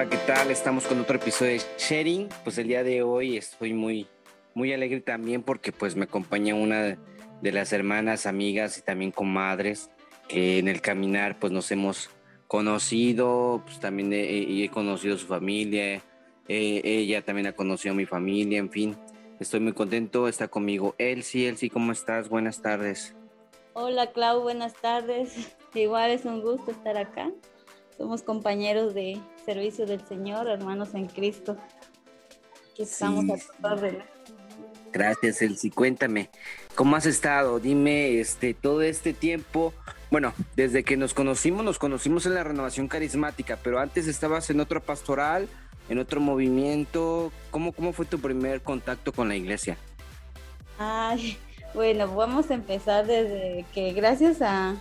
Hola, ¿qué tal? Estamos con otro episodio de Sharing. Pues el día de hoy estoy muy, muy alegre también porque pues me acompaña una de las hermanas, amigas y también comadres que en el caminar pues nos hemos conocido, pues también he, he conocido su familia, eh, ella también ha conocido a mi familia, en fin, estoy muy contento, está conmigo Elsie, Elsie, ¿cómo estás? Buenas tardes. Hola Clau, buenas tardes, igual es un gusto estar acá, somos compañeros de servicio del Señor, hermanos en Cristo, aquí estamos a tu orden. Gracias, Elsie. Cuéntame, ¿cómo has estado? Dime, este, todo este tiempo, bueno, desde que nos conocimos, nos conocimos en la renovación carismática, pero antes estabas en otro pastoral, en otro movimiento. ¿Cómo, cómo fue tu primer contacto con la iglesia? Ay, bueno, vamos a empezar desde que gracias a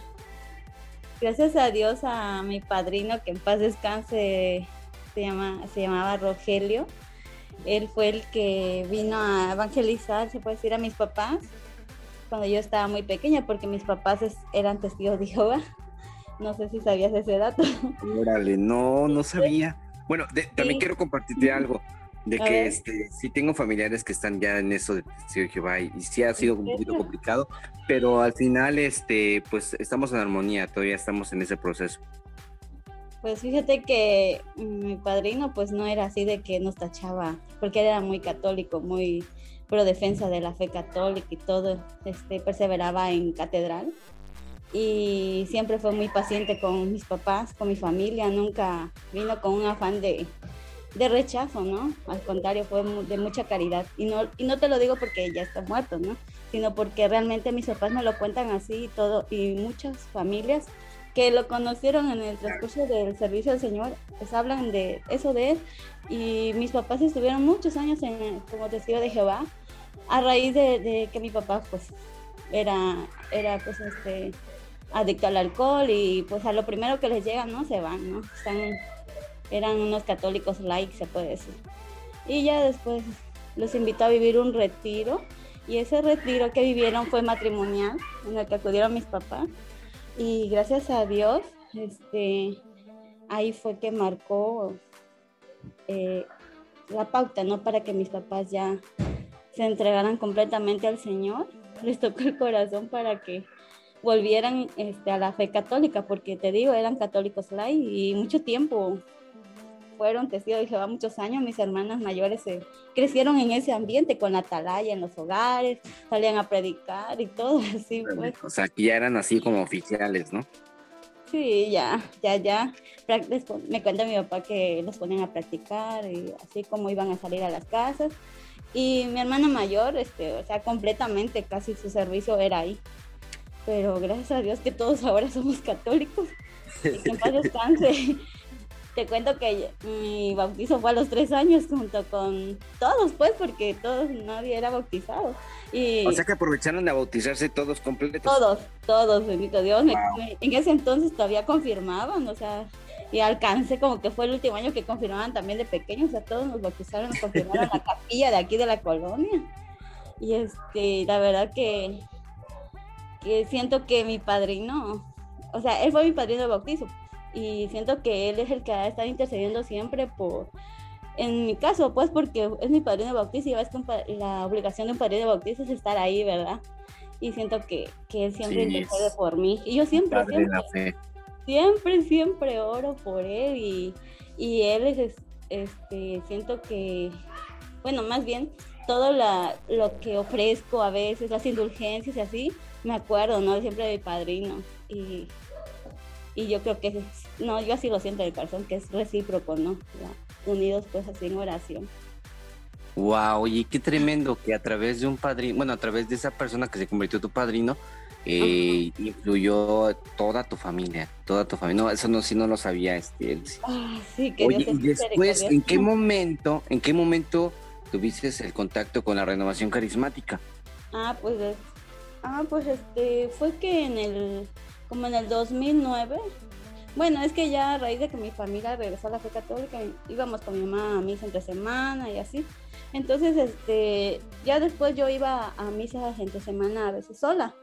gracias a Dios a mi padrino que en paz descanse se llama se llamaba Rogelio él fue el que vino a evangelizar, se puede decir, a mis papás cuando yo estaba muy pequeña, porque mis papás eran testigos de Jehová. No sé si sabías ese dato. Órale, no, no sabía. Bueno, también quiero compartirte algo de que este, sí tengo familiares que están ya en eso de testigo de Jehová y, sí ha sido un poquito complicado, pero al final, este, pues estamos en armonía, todavía estamos en ese proceso. Pues fíjate que mi padrino pues no era así de que nos tachaba, porque él era muy católico, muy pro defensa de la fe católica y todo, este, perseveraba en catedral y siempre fue muy paciente con mis papás, con mi familia, nunca vino con un afán de, de rechazo, ¿no? Al contrario, fue de mucha caridad. Y no, y no te lo digo porque ya está muerto, ¿no? Sino porque realmente mis papás me lo cuentan así y todo, y muchas familias que lo conocieron en el transcurso del servicio del Señor, pues hablan de eso de él. Y mis papás estuvieron muchos años en, como testigo de Jehová a raíz de, que mi papá pues era, era pues este adicto al alcohol y pues a lo primero que les llega, ¿no? Se van, ¿no? Están, eran unos católicos like, se puede decir. Y ya después los invitó a vivir un retiro y ese retiro que vivieron fue matrimonial en el que acudieron mis papás y gracias a Dios, este, ahí fue que marcó eh, la pauta, ¿no? Para que mis papás ya se entregaran completamente al Señor. Les tocó el corazón para que volvieran este, a la fe católica, porque te digo, eran católicos light y mucho tiempo fueron testigos de Jehová muchos años, mis hermanas mayores se crecieron en ese ambiente con la atalaya en los hogares, salían a predicar y todo así. Pues. O sea, que ya eran así como oficiales, ¿no? Sí, ya, ya, ya. Me cuenta mi papá que los ponen a practicar y así como iban a salir a las casas. Y mi hermana mayor, este, o sea, completamente casi su servicio era ahí. Pero gracias a Dios que todos ahora somos católicos. Y que en paz descanse te cuento que mi bautizo fue a los tres años junto con todos, pues, porque todos, nadie era bautizado. Y o sea que aprovecharon de bautizarse todos completos. Todos, todos, bendito Dios. en ese entonces todavía confirmaban, o sea, y alcancé como que fue el último año que confirmaban también de pequeños, o sea, todos nos bautizaron, nos confirmaron la capilla de aquí de la colonia. Y este, la verdad que, que siento que mi padrino, o sea, él fue mi padrino de bautizo, y siento que él es el que ha estado intercediendo siempre por, en mi caso, pues porque es mi padrino de bautizo y ves que la obligación de un padrino de bautizo es estar ahí, ¿verdad? Y siento que, que él siempre intercede por mí. Y yo siempre, siempre, siempre, siempre oro por él y, y él es, este, siento que, bueno, más bien, todo la, lo que ofrezco a veces, las indulgencias y así, me acuerdo, ¿no? Siempre de mi padrino. Y y yo creo que, no, yo así lo siento de corazón, que es recíproco, ¿no? unidos pues así en oración. Wow, y qué tremendo que a través de un padrino, bueno, a través de esa persona que se convirtió tu padrino, eh, influyó toda tu familia, toda tu familia. No, eso no, sí no lo sabía, este. Ah, sí, que Oye, y después, ¿en qué momento, en qué momento tuviste el contacto con la renovación carismática? Ah, pues, ah, pues este, fue que en el como en el 2009. Bueno, es que ya a raíz de que mi familia regresó a la fe católica, íbamos con mi mamá a misa entre semana y así. Entonces, este, ya después yo iba a misa entre semana a veces sola.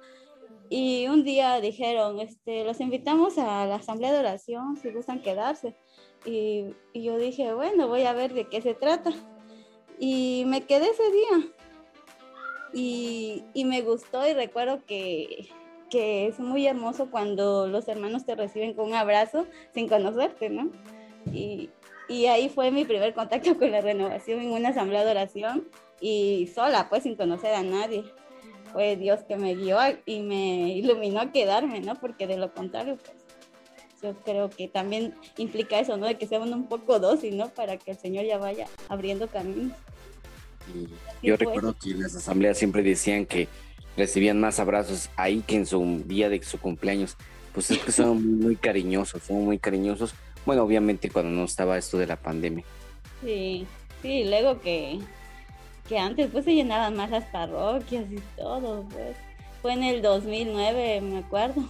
Y un día dijeron, este, los invitamos a la asamblea de oración si gustan quedarse. Y, y, yo dije, bueno, voy a ver de qué se trata. Y me quedé ese día. Y, y me gustó y recuerdo que, que es muy hermoso cuando los hermanos te reciben con un abrazo sin conocerte, ¿no? Y, y ahí fue mi primer contacto con la renovación en una asamblea de oración y sola, pues sin conocer a nadie. Fue Dios que me guió y me iluminó a quedarme, ¿no? Porque de lo contrario, pues yo creo que también implica eso, ¿no? De que sea uno un poco dócil, ¿no? Para que el Señor ya vaya abriendo caminos. yo recuerdo que en las asambleas siempre decían que recibían más abrazos ahí que en su día de su cumpleaños. Pues es que son muy cariñosos, son muy cariñosos. Bueno, obviamente cuando no estaba esto de la pandemia. Sí, sí, luego que, que antes pues se llenaban más las parroquias y todo, pues. Fue en el 2009, me acuerdo.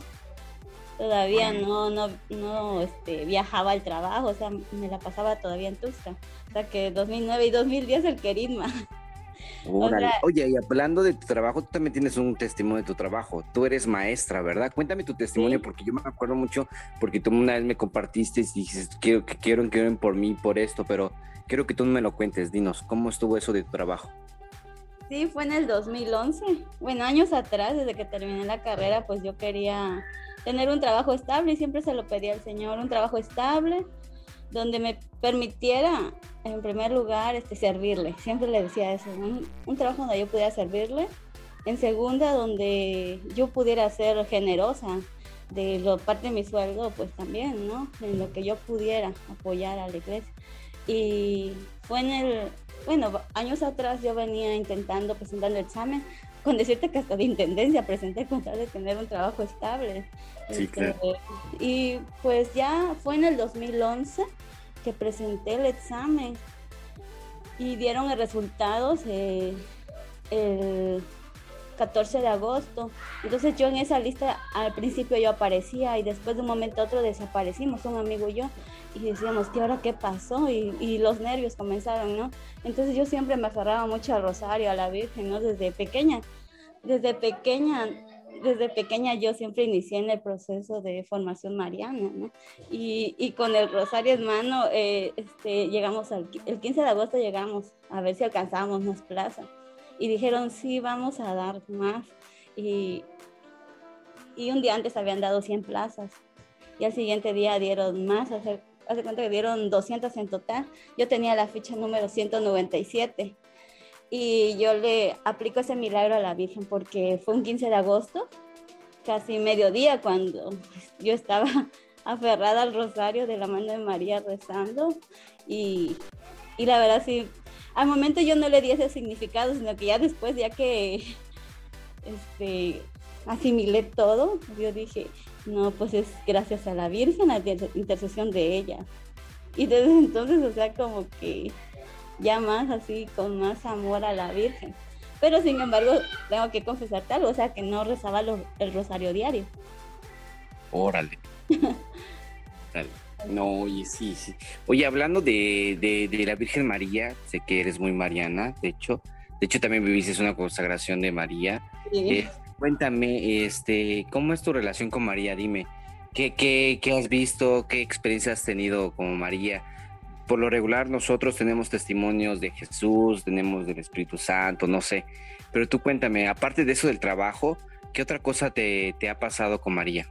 Todavía no, no, no este, viajaba al trabajo, o sea, me la pasaba todavía en Tuxtla. O sea que 2009 y 2010 el Oye, y hablando de tu trabajo, tú también tienes un testimonio de tu trabajo. Tú eres maestra, ¿verdad? Cuéntame tu testimonio, porque yo me acuerdo mucho, porque tú una vez me compartiste y dijiste, quiero que quiero que por mí por esto, pero quiero que tú me lo cuentes. Dinos, ¿cómo estuvo eso de tu trabajo? Sí, fue en el 2011. Bueno, años atrás, desde que terminé la carrera, pues yo quería tener un trabajo estable y siempre se lo pedía al Señor, un trabajo estable donde me permitiera, en primer lugar, este, servirle. Siempre le decía eso, un, trabajo donde yo pudiera servirle. En segunda, donde yo pudiera ser generosa de lo parte de mi sueldo, pues también, ¿no? En lo que yo pudiera apoyar a la iglesia. Y fue en el, bueno, años atrás yo venía intentando presentando el examen, con decirte que hasta de intendencia presenté con tal de tener un trabajo estable. Sí, este, claro. Y pues ya fue en el 2011 que presenté el examen y dieron el resultados eh, el 14 de agosto. Entonces yo en esa lista al principio yo aparecía y después de un momento a otro desaparecimos, un amigo y yo, y decíamos, ¿qué ahora qué pasó? Y, y, los nervios comenzaron, ¿no? Entonces yo siempre me aferraba mucho al rosario, a la Virgen, ¿no? Desde pequeña. Desde pequeña desde pequeña yo siempre inicié en el proceso de formación mariana, ¿no? Y, y con el rosario en mano, eh, este, llegamos al, el 15 de agosto llegamos a ver si alcanzábamos más plaza. Y dijeron, sí, vamos a dar más. Y, y un día antes habían dado 100 plazas. Y al siguiente día dieron más, hace, hace cuenta que dieron 200 en total. Yo tenía la ficha número 197 y yo le aplico ese milagro a la Virgen porque fue un 15 de agosto, casi mediodía, cuando yo estaba aferrada al rosario de la mano de María rezando y, y la verdad sí, al momento yo no le di ese significado, sino que ya después, ya que este, asimilé todo, yo dije, no, pues es gracias a la Virgen, a la intercesión de ella. Y desde entonces, o sea, como que ya más así, con más amor a la Virgen. Pero sin embargo, tengo que confesarte algo, o sea, que no rezaba el rosario diario. Órale. No, oye, sí, sí. Oye, hablando de, de, la Virgen María, sé que eres muy mariana, de hecho. De hecho, también viviste una consagración de María. Eh, cuéntame, este, ¿cómo es tu relación con María? Dime, ¿qué, qué, qué has visto? ¿Qué experiencia has tenido con María? Por lo regular nosotros tenemos testimonios de Jesús, tenemos del Espíritu Santo, no sé. Pero tú cuéntame, aparte de eso del trabajo, ¿qué otra cosa te, ha pasado con María?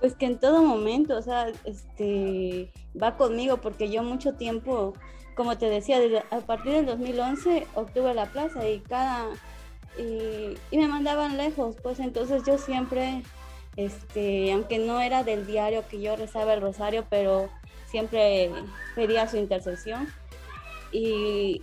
Pues que en todo momento, o sea, este, va conmigo porque yo mucho tiempo, como te decía, a partir del 2011 obtuve la plaza y cada, y, y me mandaban lejos, pues entonces yo siempre, este, aunque no era del diario que yo rezaba el rosario, pero siempre pedía su intercesión y,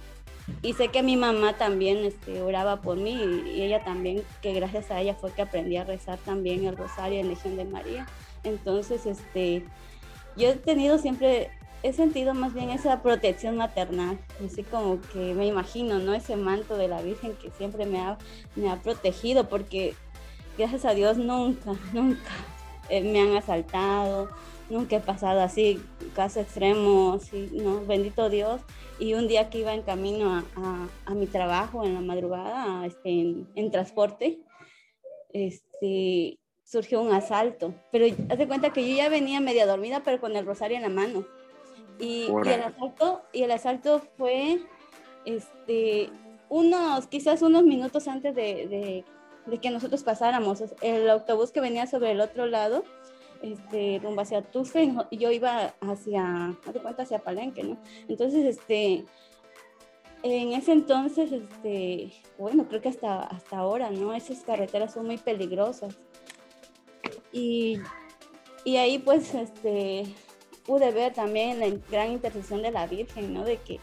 y, sé que mi mamá también este, oraba por mí y, ella también, que gracias a ella fue que aprendí a rezar también el rosario en Legión de María. Entonces, este, yo he tenido siempre, he sentido más bien esa protección maternal, así como que me imagino, ¿no? Ese manto de la Virgen que siempre me ha, me ha protegido porque gracias a Dios nunca, nunca eh, me han asaltado, nunca he pasado así, caso extremo, no, bendito Dios. Y un día que iba en camino a, mi trabajo en la madrugada, este, en, transporte, este, surgió un asalto. Pero haz de cuenta que yo ya venía media dormida, pero con el rosario en la mano. Y, y el, asalto, y el asalto fue este, unos, quizás unos minutos antes de, de, que nosotros pasáramos. El autobús que venía sobre el otro lado, este, rumbo hacia Tufe, y yo iba hacia, cuenta, hacia Palenque, ¿no? Entonces, este, en ese entonces, este, bueno, creo que hasta, hasta ahora, ¿no? Esas carreteras son muy peligrosas. Y, y ahí pues este, pude ver también la gran intercesión de la Virgen, ¿no? De que,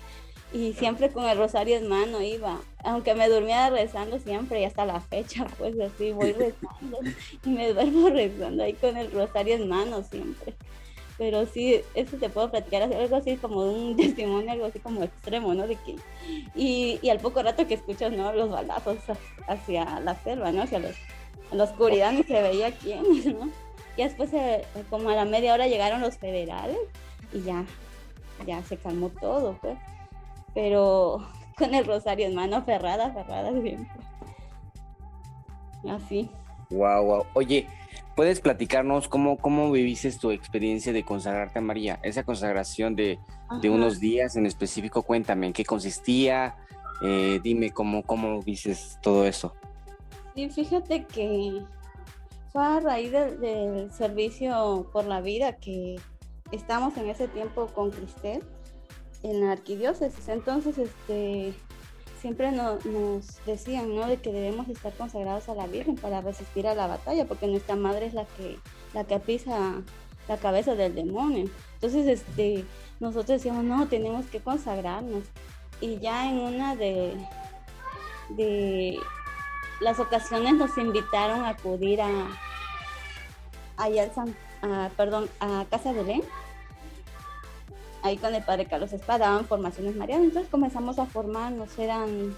y siempre con el rosario en mano iba, aunque me durmiera rezando siempre y hasta la fecha, pues así voy rezando y me duermo rezando ahí con el rosario en mano siempre. Pero sí, eso te puedo platicar, algo así como un testimonio, algo así como extremo, ¿no? De que, y, y al poco rato que escuchas, ¿no? Los balazos hacia la selva, ¿no? Hacia los en la oscuridad ni se veía quién, ¿no? Y después, eh, como a la media hora llegaron los federales y ya, ya se calmó todo, pues. Pero con el rosario en mano, ferrada, ferrada siempre. Así. Wow, wow. Oye, ¿puedes platicarnos cómo, cómo viviste tu experiencia de consagrarte a María? Esa consagración de, de unos días en específico, cuéntame, ¿en qué consistía? Eh, dime cómo, cómo viste todo eso. Sí, fíjate que fue a raíz del, servicio por la vida que estamos en ese tiempo con Cristel en la arquidiócesis. Entonces, este, siempre nos decían, ¿no? De que debemos estar consagrados a la Virgen para resistir a la batalla, porque nuestra madre es la que, la que pisa la cabeza del demonio. Entonces, este, nosotros decíamos, no, tenemos que consagrarnos. Y ya en una de, de las ocasiones nos invitaron a acudir a, allá San, perdón, a Casa Belén, ahí con el padre Carlos Espada, daban formaciones marianas, entonces comenzamos a formarnos, eran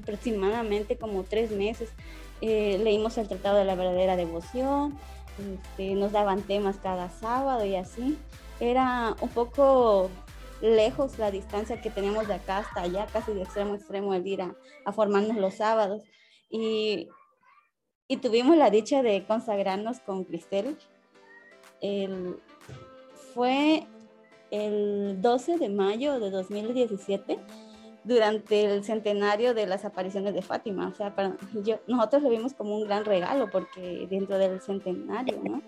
aproximadamente como tres meses, eh, leímos el Tratado de la Verdadera Devoción, este, nos daban temas cada sábado y así, era un poco lejos la distancia que teníamos de acá hasta allá, casi de extremo a extremo, el ir a, formarnos los sábados. Y, y, tuvimos la dicha de consagrarnos con Cristel. El, fue el 12 de mayo de 2017 durante el centenario de las apariciones de Fátima. O sea, para, yo, nosotros lo vimos como un gran regalo porque dentro del centenario, ¿no?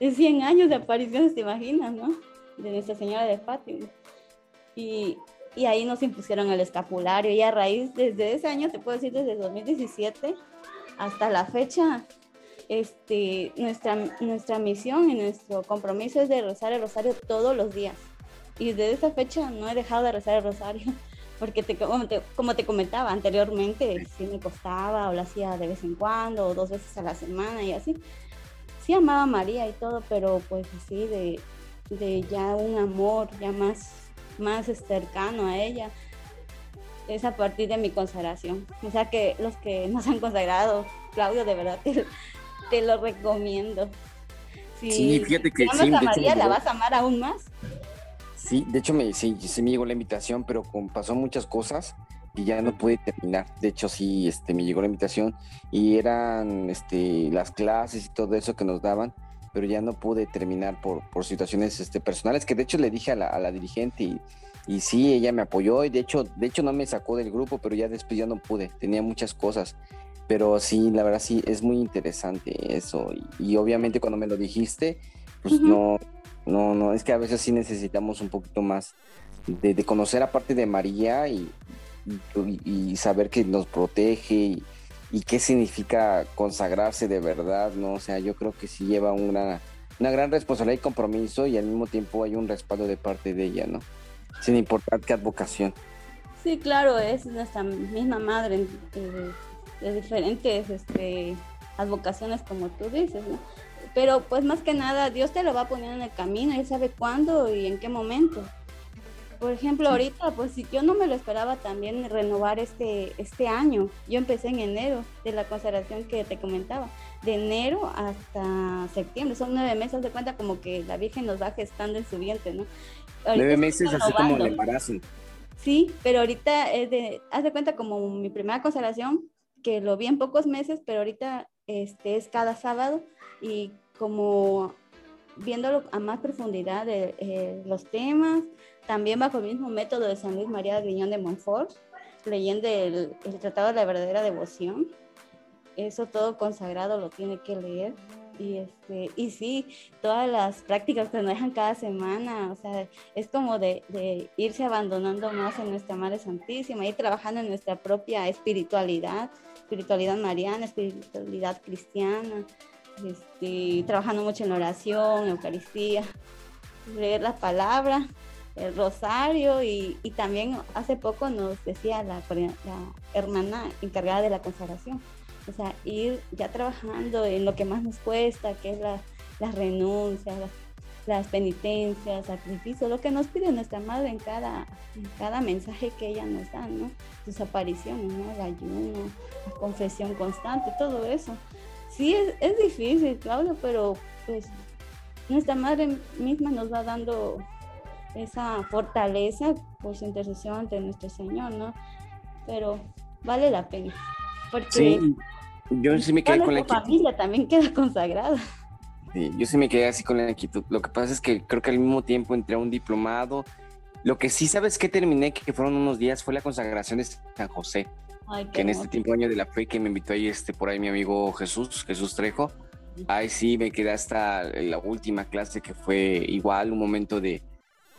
De 100 años de apariciones, te imaginas, ¿no? De Nuestra Señora de Fátima y, ahí nos impusieron el escapulario y a raíz desde ese año, te puedo decir desde 2017 hasta la fecha, este, nuestra, nuestra misión y nuestro compromiso es de rezar el rosario todos los días. Y desde esa fecha no he dejado de rezar el rosario, porque te, como, te, como te comentaba anteriormente, sí me costaba o lo hacía de vez en cuando o dos veces a la semana y así. Sí amaba a María y todo, pero pues así de, de ya un amor ya más más cercano a ella es a partir de mi consagración. O sea que los que nos han consagrado, Claudio, de verdad te, lo recomiendo. sí, fíjate que sí. María, la vas a amar aún más. Sí, de hecho me, sí, me llegó la invitación, pero pasó muchas cosas y ya no pude terminar. De hecho, sí, este, me llegó la invitación y eran este, las clases y todo eso que nos daban pero ya no pude terminar por, por situaciones este, personales, que de hecho le dije a la, a la dirigente y, y, sí, ella me apoyó y de hecho, de hecho no me sacó del grupo, pero ya después ya no pude, tenía muchas cosas. Pero sí, la verdad sí, es muy interesante eso. Y, obviamente cuando me lo dijiste, pues no, no, no, es que a veces sí necesitamos un poquito más de, de conocer aparte de María y, y, saber que nos protege y, qué significa consagrarse de verdad, ¿no? O sea, yo creo que sí lleva una, una gran responsabilidad y compromiso y al mismo tiempo hay un respaldo de parte de ella, ¿no? Sin importar qué advocación. Sí, claro, es nuestra misma madre eh, de diferentes este, advocaciones, como tú dices, ¿no? Pero pues más que nada, Dios te lo va poniendo en el camino, Él sabe cuándo y en qué momento. Por ejemplo, ahorita, pues si yo no me lo esperaba también renovar este, este año. Yo empecé en enero de la consagración que te comentaba, de enero hasta septiembre. Son nueve meses de cuenta como que la Virgen nos va gestando en su vientre, ¿no? nueve meses así como el embarazo. Sí, pero ahorita es de, haz de cuenta como mi primera consagración, que lo vi en pocos meses, pero ahorita este, es cada sábado y como viéndolo a más profundidad de, eh, los temas, también bajo el mismo método de San Luis María de Griñón de Montfort, leyendo el, el Tratado de la Verdadera Devoción. Eso todo consagrado lo tiene que leer y este y sí todas las prácticas que nos dejan cada semana o sea es como de, de, irse abandonando más en nuestra Madre Santísima ir trabajando en nuestra propia espiritualidad espiritualidad mariana espiritualidad cristiana este, trabajando mucho en oración Eucaristía leer la palabra el rosario y, también hace poco nos decía la, hermana encargada de la consagración o sea, ir ya trabajando en lo que más nos cuesta, que es la, las renuncias, las, penitencias, sacrificios, lo que nos pide nuestra madre en cada, en cada mensaje que ella nos da, ¿no? Sus apariciones. El ayuno, la confesión constante, todo eso. Sí, es, es difícil, Claudio, pero pues nuestra madre misma nos va dando esa fortaleza por su intercesión ante nuestro Señor, ¿no? Pero vale la pena. Porque sí, yo sí me quedé con la inquietud. familia también queda consagrada. Sí, yo sí me quedé así con la inquietud. Lo que pasa es que creo que al mismo tiempo entré a un diplomado. Lo que sí sabes que terminé, que fueron unos días, fue la consagración de San José. Que en este tiempo año de la fe que me invitó ahí este, por ahí mi amigo Jesús, Jesús Trejo. Ahí sí me quedé hasta la última clase que fue igual un momento de,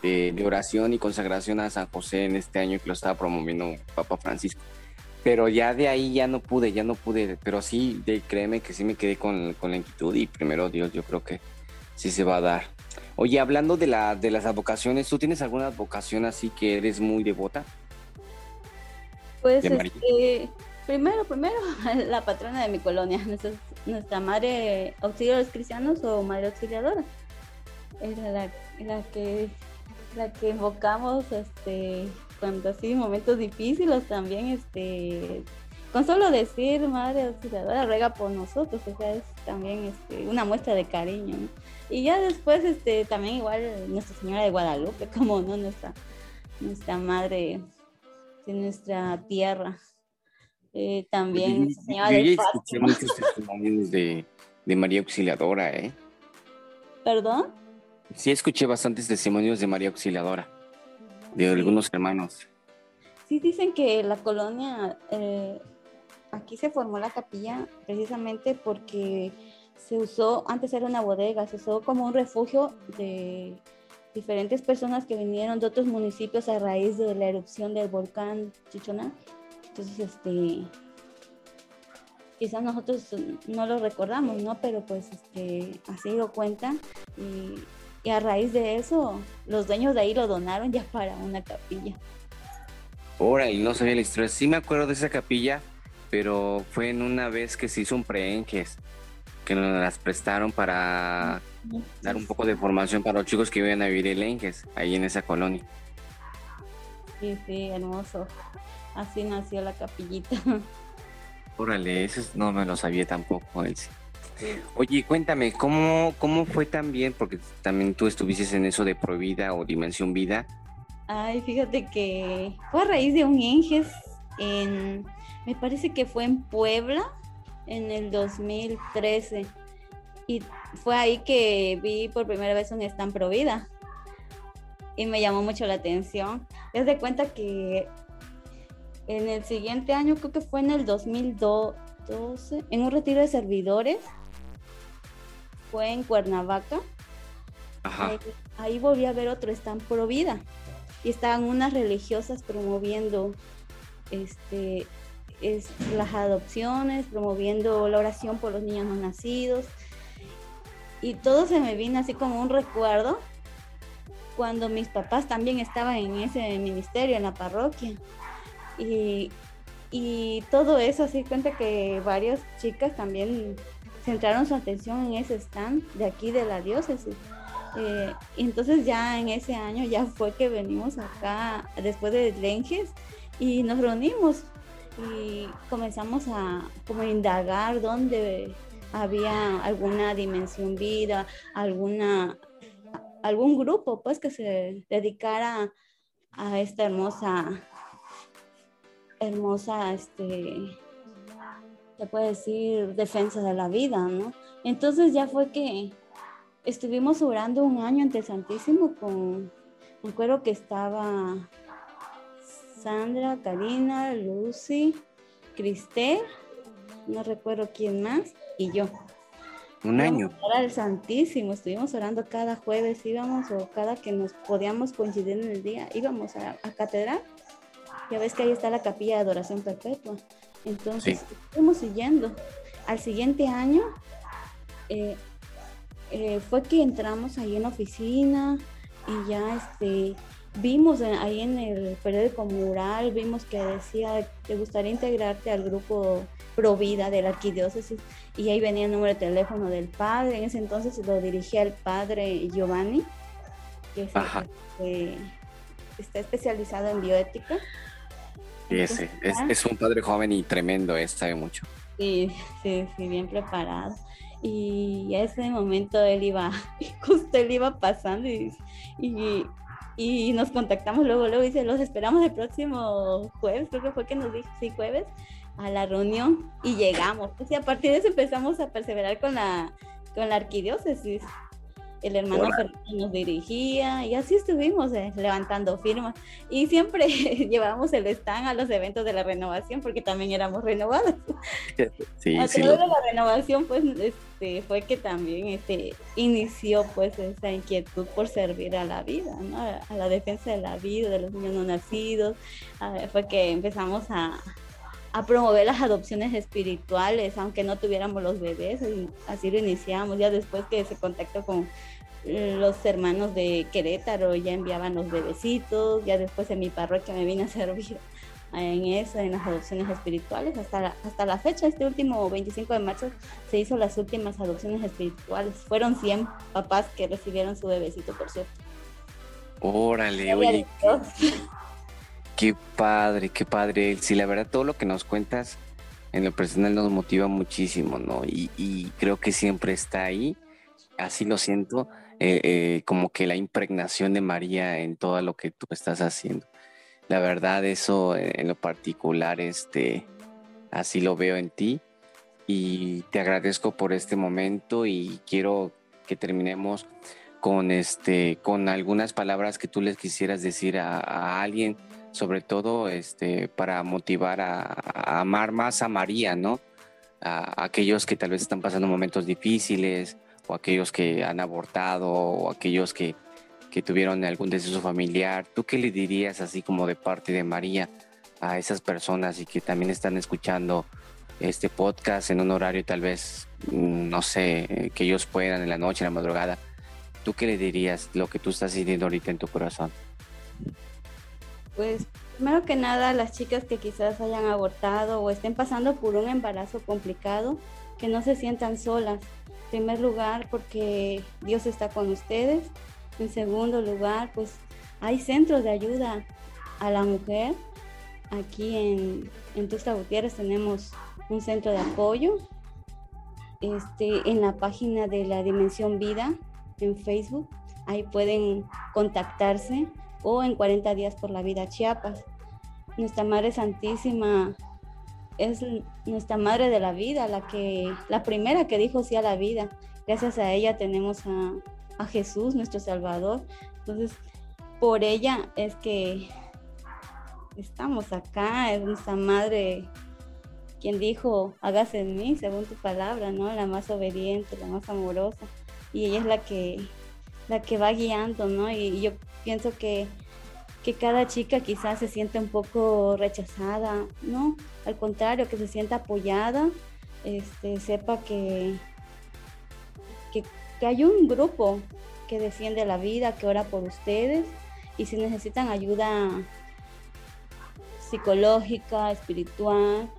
de, de oración y consagración a San José en este año que lo estaba promoviendo Papa Francisco pero ya de ahí ya no pude, ya no pude, pero sí, de, créeme que sí me quedé con, con, la inquietud y primero Dios, yo creo que sí se va a dar. Oye, hablando de, la, de las vocaciones, ¿tú tienes alguna vocación así que eres muy devota? Pues, este, primero, primero, la patrona de mi colonia, nuestra, nuestra madre auxilio de los cristianos o madre auxiliadora. Era la, la que la que invocamos este cuando así momentos difíciles también, este, con solo decir madre auxiliadora ruega por nosotros, o sea, es también este, una muestra de cariño. Y ya después, este, también igual Nuestra Señora de Guadalupe, como no nuestra, nuestra madre de nuestra tierra. Eh, también yo, escuché muchos testimonios de, de María Auxiliadora, ¿eh? ¿Perdón? Sí, escuché bastantes testimonios de María Auxiliadora de algunos hermanos. Sí, dicen que la colonia, eh, aquí se formó la capilla precisamente porque se usó, antes era una bodega, se usó como un refugio de diferentes personas que vinieron de otros municipios a raíz de la erupción del volcán Chichona. Entonces, este, quizás nosotros no lo recordamos, ¿no? Pero pues este, así lo cuentan y a raíz de eso, los dueños de ahí lo donaron ya para una capilla. y no sabía la historia. Sí me acuerdo de esa capilla, pero fue en una vez que se hizo un preenques, que nos las prestaron para dar un poco de formación para los chicos que iban a vivir en Enges, ahí en esa colonia. Sí, sí, hermoso. Así nació la capillita. Órale, eso no me lo sabía tampoco, Elsie. Oye, cuéntame, ¿cómo, ¿cómo fue también? Porque también tú estuviste en eso de Prohibida o Dimensión Vida. Ay, fíjate que fue a raíz de un Enges en, me parece que fue en Puebla en el 2013. Y fue ahí que vi por primera vez un stand Provida. Y me llamó mucho la atención. Es de cuenta que en el siguiente año, creo que fue en el 2012, en un retiro de servidores, fue en Cuernavaca. Ahí, volví a ver otro stand pro vida y estaban unas religiosas promoviendo este es, las adopciones, promoviendo la oración por los niños no nacidos. Y todo se me vino así como un recuerdo cuando mis papás también estaban en ese ministerio, en la parroquia. Y, y todo eso, así cuenta que varias chicas también centraron su atención en ese stand de aquí de la diócesis. Eh, entonces ya en ese año ya fue que venimos acá después de Lenges y nos reunimos y comenzamos a como indagar dónde había alguna dimensión vida, alguna algún grupo pues que se dedicara a esta hermosa hermosa este se puede decir, defensa de la vida, ¿no? Entonces ya fue que estuvimos orando un año ante el Santísimo con, me acuerdo que estaba Sandra, Karina, Lucy, Cristel, no recuerdo quién más, y yo. Un año. Para el Santísimo, estuvimos orando cada jueves, íbamos o cada que nos podíamos coincidir en el día, íbamos a, a catedral. Ya ves que ahí está la capilla de adoración perpetua. Entonces, estuvimos siguiendo. Al siguiente año, eh, eh, fue que entramos ahí en la oficina y ya este, vimos ahí en el periódico mural, vimos que decía, te gustaría integrarte al grupo Provida de la arquidiócesis y ahí venía el número de teléfono del padre, en ese entonces lo dirigía el padre Giovanni, que está especializado en bioética. Sí, ese, es, es, un padre joven y tremendo, es, sabe mucho. Sí, sí, sí, bien preparado. Y a ese momento él iba, justo él iba pasando y, y, y nos contactamos luego, luego dice, los esperamos el próximo jueves, creo que fue que nos dijo, sí, jueves, a la reunión y llegamos. Pues, y a partir de eso empezamos a perseverar con la, con la arquidiócesis el hermano nos dirigía y así estuvimos eh, levantando firmas y siempre llevábamos el stand a los eventos de la renovación porque también éramos renovados. Sí, a sí, de la renovación pues este, fue que también este, inició pues esa inquietud por servir a la vida, ¿no? a la defensa de la vida, de los niños no nacidos, fue que empezamos a, a promover las adopciones espirituales, aunque no tuviéramos los bebés, así lo iniciamos, ya después que se contactó con los hermanos de Querétaro, ya enviaban los bebecitos, ya después en mi parroquia me vine a servir en eso, en las adopciones espirituales, hasta la, hasta la fecha, este último 25 de marzo, se hizo las últimas adopciones espirituales, fueron 100 papás que recibieron su bebecito, por cierto. Órale, oye, Qué padre, qué padre. Sí, la verdad, todo lo que nos cuentas en lo personal nos motiva muchísimo, ¿no? Y, creo que siempre está ahí, así lo siento, eh, eh, como que la impregnación de María en todo lo que tú estás haciendo. La verdad, eso eh, en lo particular, este, así lo veo en ti. Y te agradezco por este momento y quiero que terminemos con, este, con algunas palabras que tú les quisieras decir a, a alguien sobre todo este, para motivar a, amar más a María, ¿no? A, aquellos que tal vez están pasando momentos difíciles, o aquellos que han abortado, o aquellos que, que tuvieron algún deceso familiar. ¿Tú qué le dirías así como de parte de María a esas personas y que también están escuchando este podcast en un horario tal vez, mm, no sé, que ellos puedan en la noche, en la madrugada? ¿Tú qué le dirías lo que tú estás sintiendo ahorita en tu corazón? Pues primero que nada, las chicas que quizás hayan abortado o estén pasando por un embarazo complicado, que no se sientan solas. En primer lugar, porque Dios está con ustedes. En segundo lugar, pues hay centros de ayuda a la mujer. Aquí en, en Gutiérrez tenemos un centro de apoyo. Este, en la página de la Dimensión Vida en Facebook, ahí pueden contactarse o en 40 días por la vida Chiapas. Nuestra Madre Santísima es nuestra Madre de la vida, la que la primera que dijo sí a la vida. Gracias a ella tenemos a, a Jesús, nuestro Salvador. Entonces, por ella es que estamos acá, es nuestra Madre quien dijo, hágase en mí según tu palabra, ¿no? La más obediente, la más amorosa. Y ella es la que la que va guiando, ¿no? Y, yo pienso que, que, cada chica quizás se siente un poco rechazada, ¿no? Al contrario, que se sienta apoyada, este, sepa que, que, que hay un grupo que defiende la vida, que ora por ustedes y si necesitan ayuda psicológica, espiritual,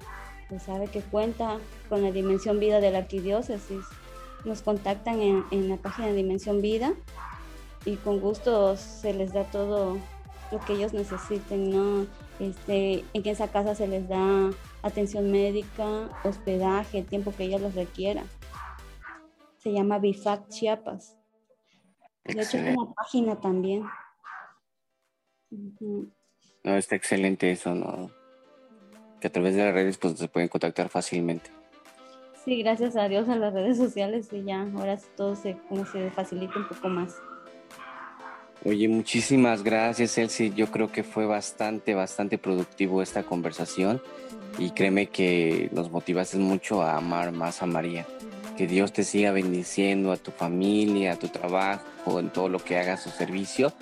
pues sabe que cuenta con la dimensión vida de la arquidiócesis nos contactan en, la página de Dimensión Vida y con gusto se les da todo lo que ellos necesiten, ¿no? Este, en esa casa se les da atención médica, hospedaje, el tiempo que ellos los requieran. Se llama Bifac Chiapas. De hecho, es una página también. No, está excelente eso, ¿no? Que a través de las redes pues se pueden contactar fácilmente. Sí, gracias a Dios a las redes sociales y ya, ahora todo se, como se facilita un poco más. Oye, muchísimas gracias, Elsie. Yo creo que fue bastante, bastante productivo esta conversación y créeme que nos motivaste mucho a amar más a María. Que Dios te siga bendiciendo a tu familia, a tu trabajo, en todo lo que haga su servicio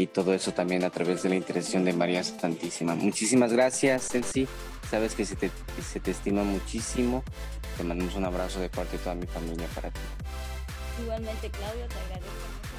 y todo eso también a través de la intercesión de María Santísima. Muchísimas gracias, Elsie. Sabes que se te, se te estima muchísimo. Te mandamos un abrazo de parte de toda mi familia para ti. Igualmente, Claudio, te agradezco.